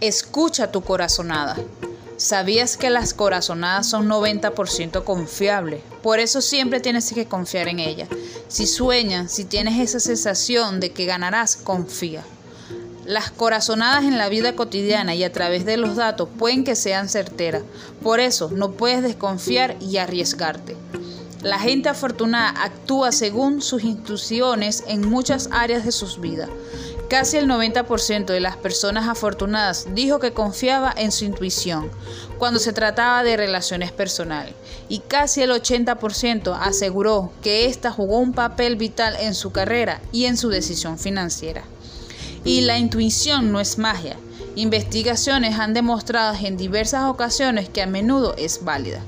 Escucha tu corazonada. ¿Sabías que las corazonadas son 90% confiables? Por eso siempre tienes que confiar en ella. Si sueñas, si tienes esa sensación de que ganarás, confía. Las corazonadas en la vida cotidiana y a través de los datos pueden que sean certeras. Por eso no puedes desconfiar y arriesgarte. La gente afortunada actúa según sus instrucciones en muchas áreas de sus vidas. Casi el 90% de las personas afortunadas dijo que confiaba en su intuición cuando se trataba de relaciones personales y casi el 80% aseguró que ésta jugó un papel vital en su carrera y en su decisión financiera. Y la intuición no es magia. Investigaciones han demostrado en diversas ocasiones que a menudo es válida.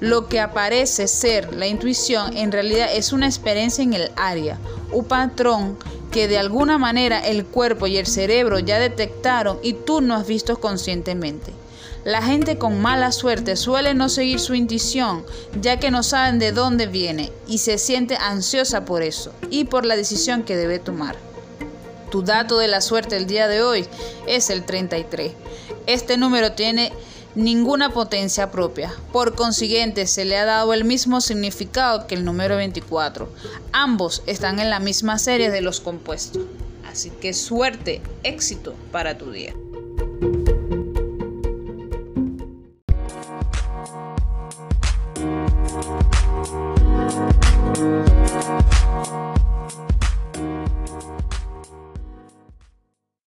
Lo que aparece ser la intuición en realidad es una experiencia en el área, un patrón que de alguna manera el cuerpo y el cerebro ya detectaron y tú no has visto conscientemente. La gente con mala suerte suele no seguir su intuición, ya que no saben de dónde viene y se siente ansiosa por eso y por la decisión que debe tomar. Tu dato de la suerte el día de hoy es el 33. Este número tiene ninguna potencia propia. Por consiguiente, se le ha dado el mismo significado que el número 24. Ambos están en la misma serie de los compuestos. Así que suerte, éxito para tu día.